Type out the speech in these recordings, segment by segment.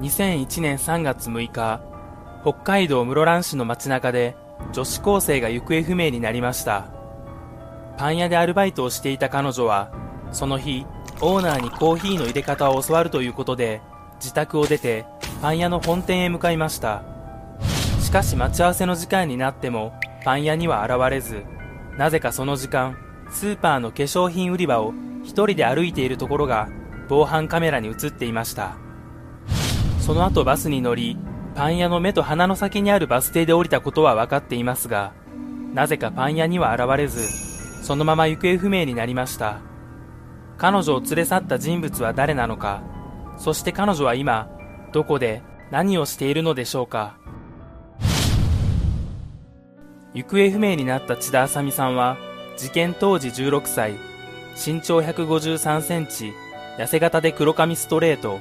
2001年3月6日、北海道室蘭市の街中で女子高生が行方不明になりました。パン屋でアルバイトをしていた彼女は、その日、オーナーにコーヒーの入れ方を教わるということで、自宅を出てパン屋の本店へ向かいました。しかし待ち合わせの時間になってもパン屋には現れず、なぜかその時間、スーパーの化粧品売り場を一人で歩いているところが防犯カメラに映っていました。その後バスに乗り、パン屋の目と鼻の先にあるバス停で降りたことは分かっていますが、なぜかパン屋には現れず、そのまま行方不明になりました。彼女を連れ去った人物は誰なのか、そして彼女は今、どこで何をしているのでしょうか。行方不明になった千田あさみさんは、事件当時16歳、身長153センチ、痩せ型で黒髪ストレート、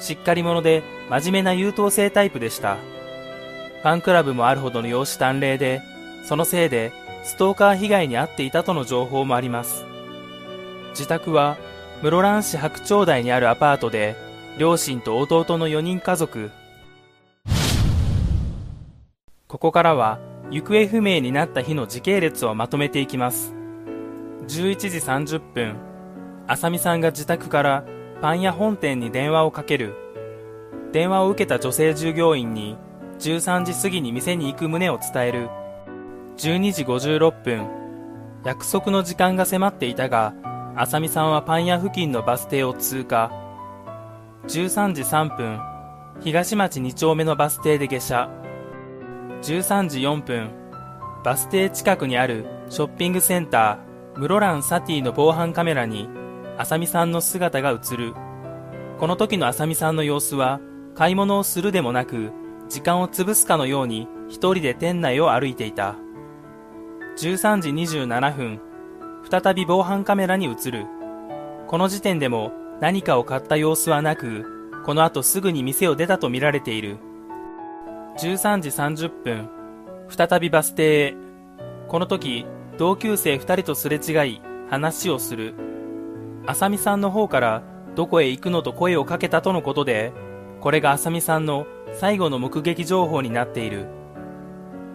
しっかり者で真面目な優等生タイプでした。ファンクラブもあるほどの容姿端麗で、そのせいでストーカー被害に遭っていたとの情報もあります。自宅は室蘭市白鳥台にあるアパートで、両親と弟の4人家族。ここからは行方不明になった日の時系列をまとめていきます。11時30分、あさみさんが自宅からパン屋本店に電話をかける。電話を受けた女性従業員に13時過ぎに店に行く旨を伝える。12時56分、約束の時間が迫っていたが、あさみさんはパン屋付近のバス停を通過。13時3分、東町2丁目のバス停で下車。13時4分、バス停近くにあるショッピングセンター、室蘭サティの防犯カメラにあさみさんの姿が映る。この時のあさみさんの様子は、買い物をするでもなく、時間を潰すかのように一人で店内を歩いていた。13時27分、再び防犯カメラに映る。この時点でも何かを買った様子はなく、この後すぐに店を出たとみられている。13時30分、再びバス停へ。この時、同級生2人とすれ違い、話をする。あさみさんの方からどこへ行くのと声をかけたとのことで、これがあさみさんの最後の目撃情報になっている。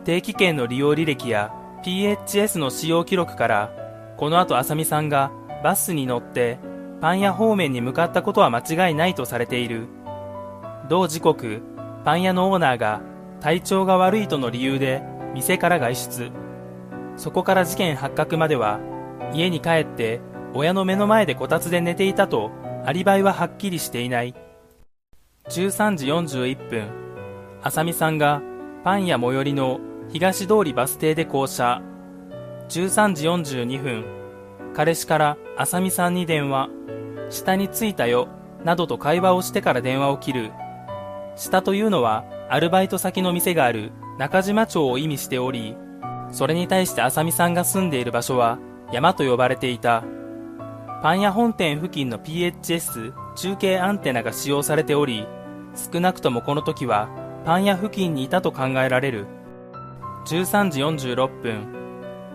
定期券の利用履歴や PHS の使用記録から、この後あさみさんがバスに乗ってパン屋方面に向かったことは間違いないとされている。同時刻、パン屋のオーナーが体調が悪いとの理由で店から外出。そこから事件発覚までは家に帰って親の目の前でこたつで寝ていたとアリバイははっきりしていない。13時41分あさみさんがパン屋最寄りの東通りバス停で降車。13時42分彼氏からあさみさんに電話。下に着いたよなどと会話をしてから電話を切る。下というのはアルバイト先の店がある中島町を意味しておりそれに対してあさみさんが住んでいる場所は山と呼ばれていた。パン屋本店付近の PHS 中継アンテナが使用されており、少なくともこの時はパン屋付近にいたと考えられる。13時46分、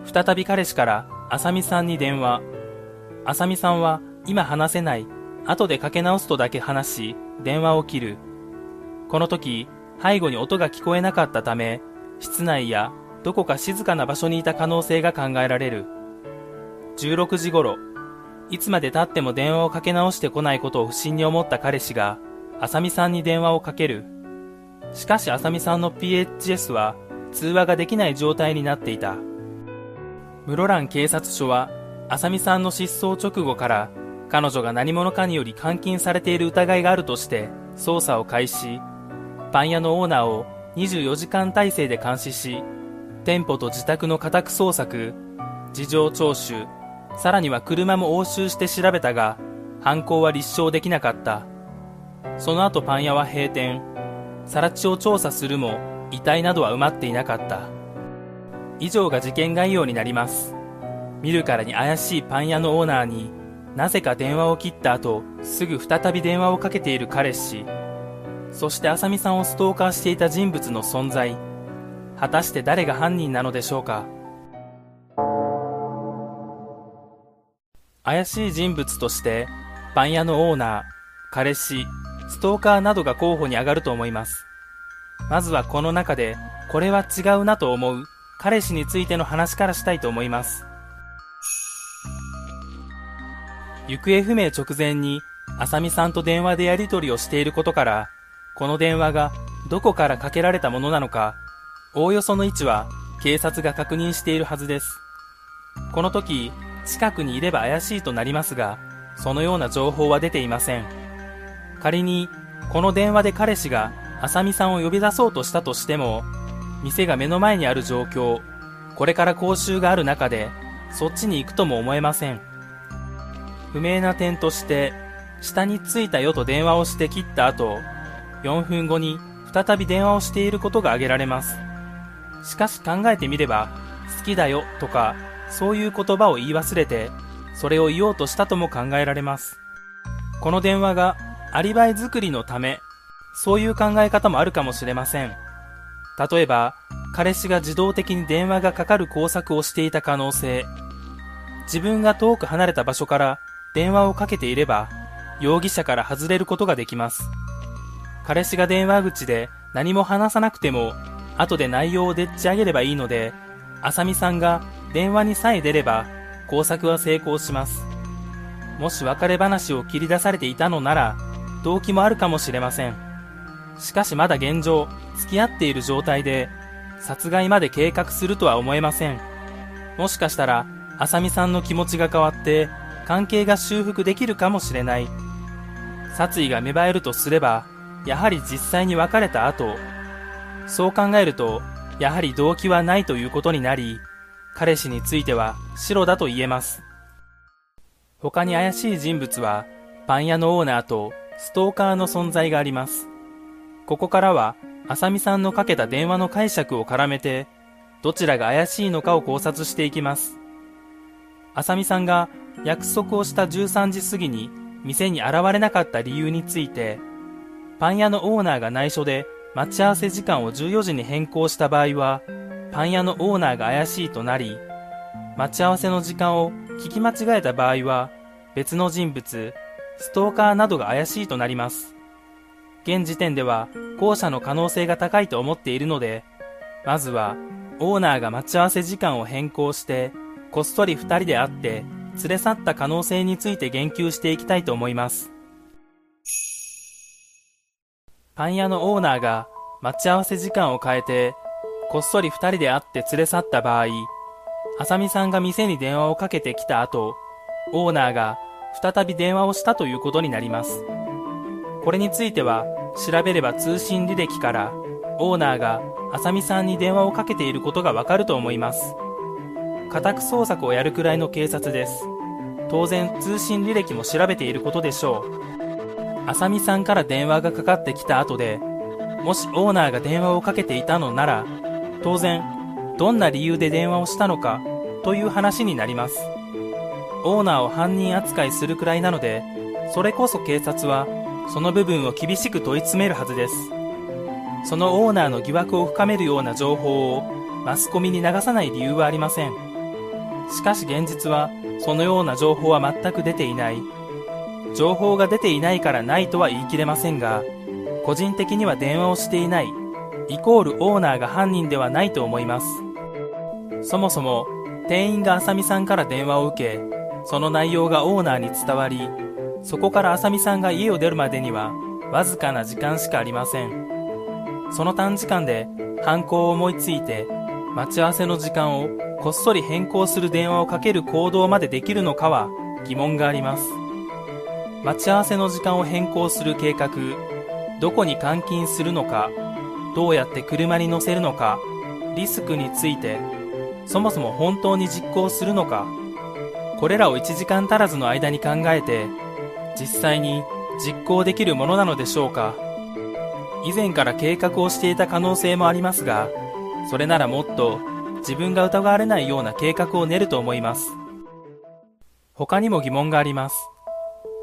再び彼氏からあさみさんに電話。あさみさんは今話せない、後でかけ直すとだけ話し、電話を切る。この時、背後に音が聞こえなかったため、室内やどこか静かな場所にいた可能性が考えられる。16時頃、いつまで経っても電話をかけ直してこないことを不審に思った彼氏が、あさみさんに電話をかける。しかしあさみさんの PHS は通話ができない状態になっていた。室蘭警察署は、あさみさんの失踪直後から、彼女が何者かにより監禁されている疑いがあるとして捜査を開始。パン屋のオーナーを24時間体制で監視し、店舗と自宅の家宅捜索、事情聴取、さらには車も押収して調べたが、犯行は立証できなかった。その後パン屋は閉店。更地を調査するも、遺体などは埋まっていなかった。以上が事件概要になります。見るからに怪しいパン屋のオーナーになぜか電話を切った後、すぐ再び電話をかけている彼氏。そして浅見さんをストーカーしていた人物の存在。果たして誰が犯人なのでしょうか怪しい人物として、パン屋のオーナー、彼氏、ストーカーなどが候補に上がると思います。まずはこの中で、これは違うなと思う彼氏についての話からしたいと思います。行方不明直前に、あさみさんと電話でやり取りをしていることから、この電話がどこからかけられたものなのか、おおよその位置は警察が確認しているはずです。この時、近くにいれば怪しいとなりますが、そのような情報は出ていません。仮に、この電話で彼氏が浅見さんを呼び出そうとしたとしても、店が目の前にある状況、これから講習がある中で、そっちに行くとも思えません。不明な点として、下に着いたよと電話をして切った後、4分後に再び電話をしていることが挙げられます。しかし考えてみれば、好きだよとか、そういう言葉を言い忘れて、それを言おうとしたとも考えられます。この電話がアリバイ作りのため、そういう考え方もあるかもしれません。例えば、彼氏が自動的に電話がかかる工作をしていた可能性。自分が遠く離れた場所から電話をかけていれば、容疑者から外れることができます。彼氏が電話口で何も話さなくても、後で内容をでっち上げればいいので、あさみさんが電話にさえ出れば、工作は成功します。もし別れ話を切り出されていたのなら、動機もあるかもしれません。しかしまだ現状、付き合っている状態で、殺害まで計画するとは思えません。もしかしたら、あさみさんの気持ちが変わって、関係が修復できるかもしれない。殺意が芽生えるとすれば、やはり実際に別れた後、そう考えると、やはり動機はないということになり、彼氏については白だと言えます。他に怪しい人物は、パン屋のオーナーとストーカーの存在があります。ここからは、あさみさんのかけた電話の解釈を絡めて、どちらが怪しいのかを考察していきます。あさみさんが約束をした13時過ぎに店に現れなかった理由について、パン屋のオーナーが内緒で待ち合わせ時間を14時に変更した場合は、パン屋のオーナーが怪しいとなり、待ち合わせの時間を聞き間違えた場合は、別の人物、ストーカーなどが怪しいとなります。現時点では後者の可能性が高いと思っているので、まずはオーナーが待ち合わせ時間を変更して、こっそり二人で会って連れ去った可能性について言及していきたいと思います。パン屋のオーナーが待ち合わせ時間を変えて、こっそり二人で会って連れ去った場合、あさみさんが店に電話をかけてきた後、オーナーが再び電話をしたということになります。これについては、調べれば通信履歴から、オーナーがあさみさんに電話をかけていることがわかると思います。家宅捜索をやるくらいの警察です。当然通信履歴も調べていることでしょう。あさみさんから電話がかかってきた後で、もしオーナーが電話をかけていたのなら、当然、どんな理由で電話をしたのかという話になります。オーナーを犯人扱いするくらいなので、それこそ警察は、その部分を厳しく問い詰めるはずです。そのオーナーの疑惑を深めるような情報をマスコミに流さない理由はありません。しかし現実は、そのような情報は全く出ていない。情報が出ていないからないとは言い切れませんが、個人的には電話をしていない、イコールオーナーが犯人ではないと思います。そもそも、店員があさみさんから電話を受け、その内容がオーナーに伝わり、そこからあさみさんが家を出るまでには、わずかな時間しかありません。その短時間で犯行を思いついて、待ち合わせの時間をこっそり変更する電話をかける行動までできるのかは疑問があります。待ち合わせの時間を変更する計画、どこに監禁するのか、どうやって車に乗せるのか、リスクについて、そもそも本当に実行するのか、これらを1時間足らずの間に考えて、実際に実行できるものなのでしょうか。以前から計画をしていた可能性もありますが、それならもっと自分が疑われないような計画を練ると思います。他にも疑問があります。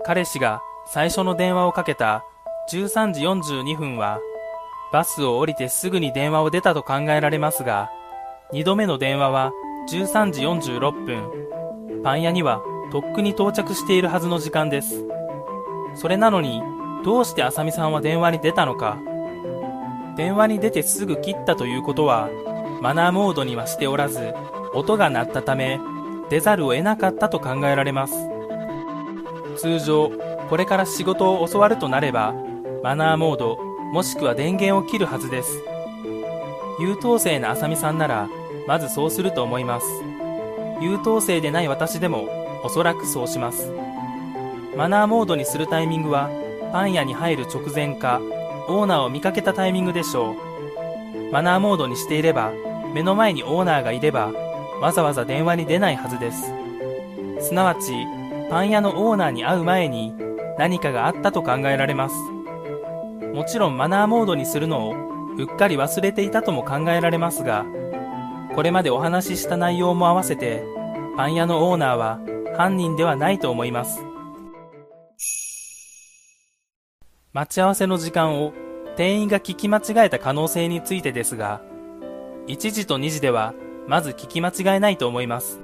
彼氏が最初の電話をかけた13時42分は、バスを降りてすぐに電話を出たと考えられますが、2度目の電話は13時46分、パン屋にはとっくに到着しているはずの時間です。それなのに、どうして浅見さんは電話に出たのか。電話に出てすぐ切ったということはマナーモードにはしておらず音が鳴ったため出ざるを得なかったと考えられます。通常これから仕事を教わるとなればマナーモードもしくは電源を切るはずです。優等生な浅見さんならまずそうすると思います。優等生でない私でもおそらくそうします。マナーモードにするタイミングはパン屋に入る直前かオーナーを見かけたタイミングでしょう。マナーモードにしていれば目の前にオーナーがいればわざわざ電話に出ないはずです。すなわちパン屋のオーナーに会う前に何かがあったと考えられます。もちろんマナーモードにするのをうっかり忘れていたとも考えられますがこれまでお話しした内容も合わせてパン屋のオーナーは犯人ではないと思います。待ち合わせの時間を店員が聞き間違えた可能性についてですが1時と2時ではまず聞き間違えないと思います。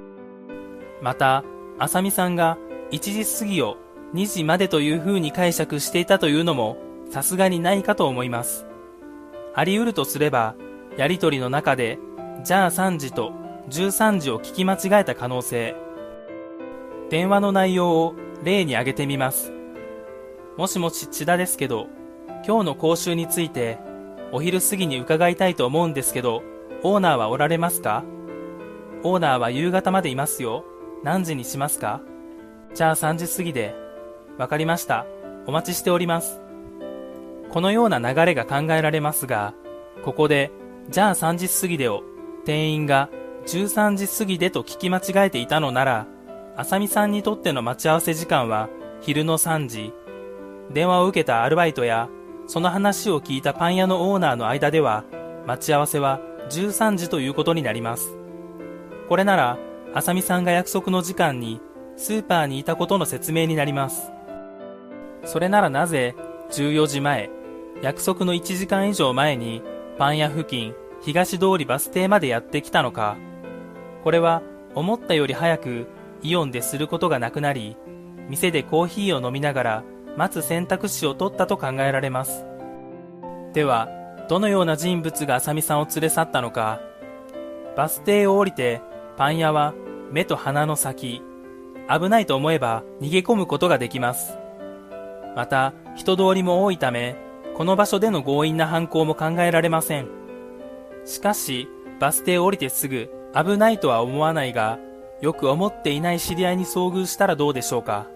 また浅見さんが1時過ぎを2時までという風に解釈していたというのもさすがにないかと思います。あり得るとすればやりとりの中でじゃあ3時と13時を聞き間違えた可能性。電話の内容を例に挙げてみます。もしもし千田ですけど今日の講習についてお昼過ぎに伺いたいと思うんですけどオーナーはおられますか？オーナーは夕方までいますよ。何時にしますか？じゃあ3時過ぎで。わかりました。お待ちしております。このような流れが考えられますがここでじゃあ3時過ぎでを店員が13時過ぎでと聞き間違えていたのなら、浅見さんにとっての待ち合わせ時間は昼の3時。電話を受けたアルバイトや、その話を聞いたパン屋のオーナーの間では、待ち合わせは13時ということになります。これなら、浅見さんが約束の時間にスーパーにいたことの説明になります。それならなぜ14時前、約束の1時間以上前にパン屋付近東通りバス停までやってきたのか。これは思ったより早くイオンですることがなくなり、店でコーヒーを飲みながら待つ選択肢を取ったと考えられます。では、どのような人物が浅見さんを連れ去ったのか。バス停を降りてパン屋は目と鼻の先、危ないと思えば逃げ込むことができます。また、人通りも多いため、この場所での強引な犯行も考えられません。しかし、バス停を降りてすぐ危ないとは思わないが、よく思っていない知り合いに遭遇したらどうでしょうか。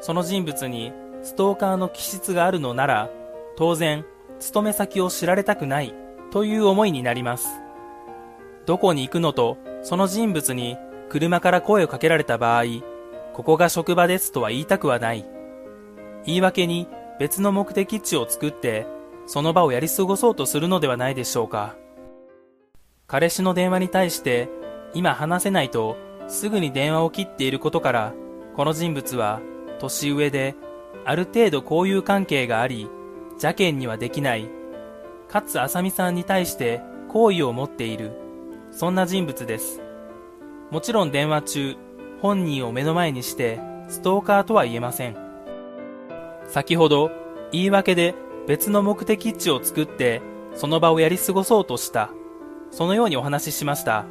その人物にストーカーの気質があるのなら、当然、勤め先を知られたくないという思いになります。どこに行くのと、その人物に車から声をかけられた場合、ここが職場ですとは言いたくはない。言い訳に別の目的地を作って、その場をやり過ごそうとするのではないでしょうか。彼氏の電話に対して今話せないとすぐに電話を切っていることからこの人物は年上である程度交友関係があり邪険にはできない。かつ浅見さんに対して好意を持っている。そんな人物です。もちろん電話中本人を目の前にしてストーカーとは言えません。先ほど言い訳で別の目的地を作ってその場をやり過ごそうとしたそのようにお話ししました。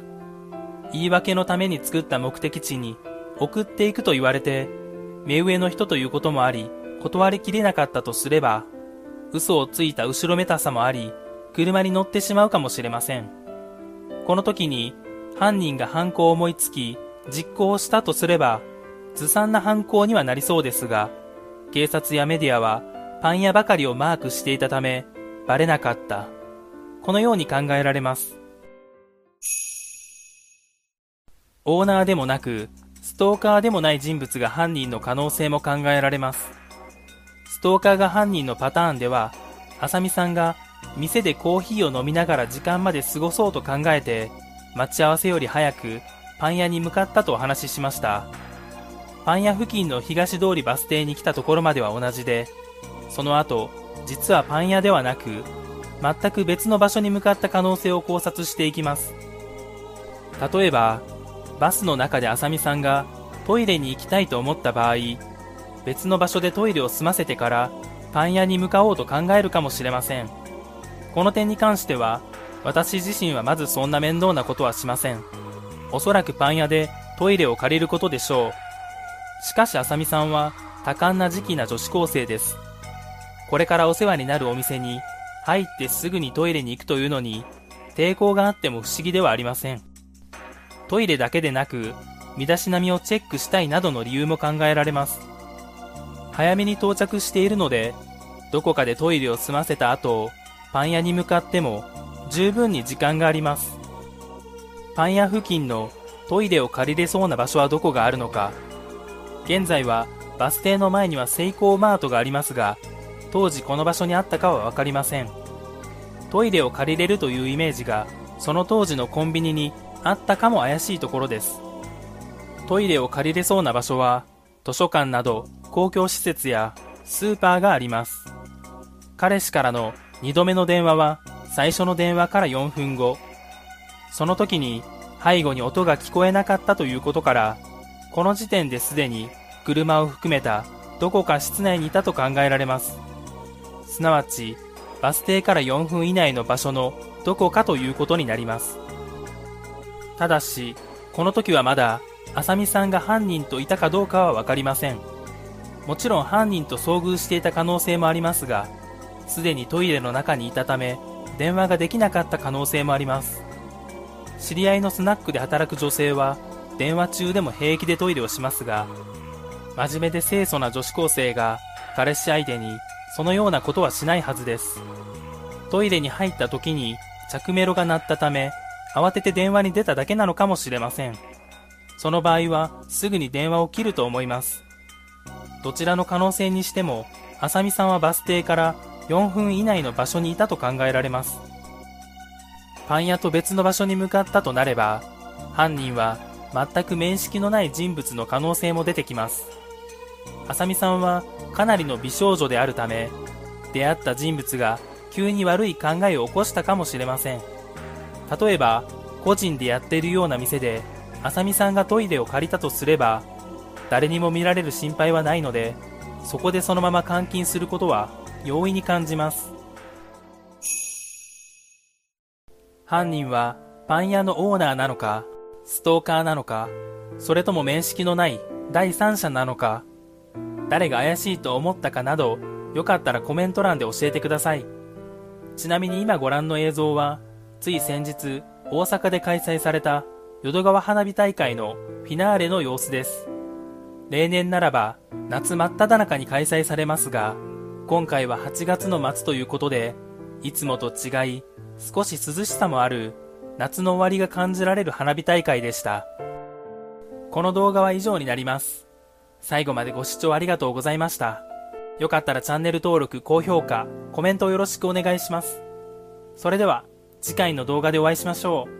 言い訳のために作った目的地に送っていくと言われて、目上の人ということもあり、断りきれなかったとすれば、嘘をついた後ろめたさもあり、車に乗ってしまうかもしれません。この時に犯人が犯行を思いつき、実行したとすれば、ずさんな犯行にはなりそうですが、警察やメディアはパン屋ばかりをマークしていたため、バレなかった。このように考えられます。オーナーでもなく、ストーカーでもない人物が犯人の可能性も考えられます。ストーカーが犯人のパターンでは、浅見さんが店でコーヒーを飲みながら時間まで過ごそうと考えて、待ち合わせより早くパン屋に向かったとお話ししました。パン屋付近の東通りバス停に来たところまでは同じで、その後、実はパン屋ではなく、全く別の場所に向かった可能性を考察していきます。例えば、バスの中で浅見さんがトイレに行きたいと思った場合別の場所でトイレを済ませてからパン屋に向かおうと考えるかもしれません。この点に関しては、私自身はまずそんな面倒なことはしません。おそらくパン屋でトイレを借りることでしょう。しかしあさみさんは多感な時期な女子高生です。これからお世話になるお店に入ってすぐにトイレに行くというのに抵抗があっても不思議ではありません。トイレだけでなく身だしなみをチェックしたいなどの理由も考えられます。早めに到着しているので、どこかでトイレを済ませた後、パン屋に向かっても十分に時間があります。パン屋付近のトイレを借りれそうな場所はどこがあるのか。現在はバス停の前にはセイコーマートがありますが、当時この場所にあったかはわかりません。トイレを借りれるというイメージが、その当時のコンビニにあったかも怪しいところです。トイレを借りれそうな場所は、図書館など公共施設やスーパーがあります。彼氏からの2度目の電話は最初の電話から4分後。その時に背後に音が聞こえなかったということから、この時点ですでに車を含めたどこか室内にいたと考えられます。すなわち、バス停から4分以内の場所のどこかということになります。ただし、この時はまだ、浅見さんが犯人といたかどうかはわかりません。もちろん犯人と遭遇していた可能性もありますが、すでにトイレの中にいたため、電話ができなかった可能性もあります。知り合いのスナックで働く女性は、電話中でも平気でトイレをしますが、真面目で清楚な女子高生が彼氏相手にそのようなことはしないはずです。トイレに入った時に着メロが鳴ったため、慌てて電話に出ただけなのかもしれません。その場合はすぐに電話を切ると思います。どちらの可能性にしても、あさみさんはバス停から4分以内の場所にいたと考えられます。パン屋と別の場所に向かったとなれば、犯人は全く面識のない人物の可能性も出てきます。あさみさんはかなりの美少女であるため、出会った人物が急に悪い考えを起こしたかもしれません。例えば、個人でやっているような店で、あさみさんがトイレを借りたとすれば、誰にも見られる心配はないので、そこでそのまま監禁することは容易に感じます。犯人はパン屋のオーナーなのか、ストーカーなのか、それとも面識のない第三者なのか、誰が怪しいと思ったかなど、よかったらコメント欄で教えてください。ちなみに今ご覧の映像は、つい先日、大阪で開催された淀川花火大会のフィナーレの様子です。例年ならば夏真っ只中に開催されますが、今回は8月の末ということで、いつもと違い少し涼しさもある夏の終わりが感じられる花火大会でした。この動画は以上になります。最後までご視聴ありがとうございました。よかったらチャンネル登録、高評価、コメントをよろしくお願いします。それでは、次回の動画でお会いしましょう。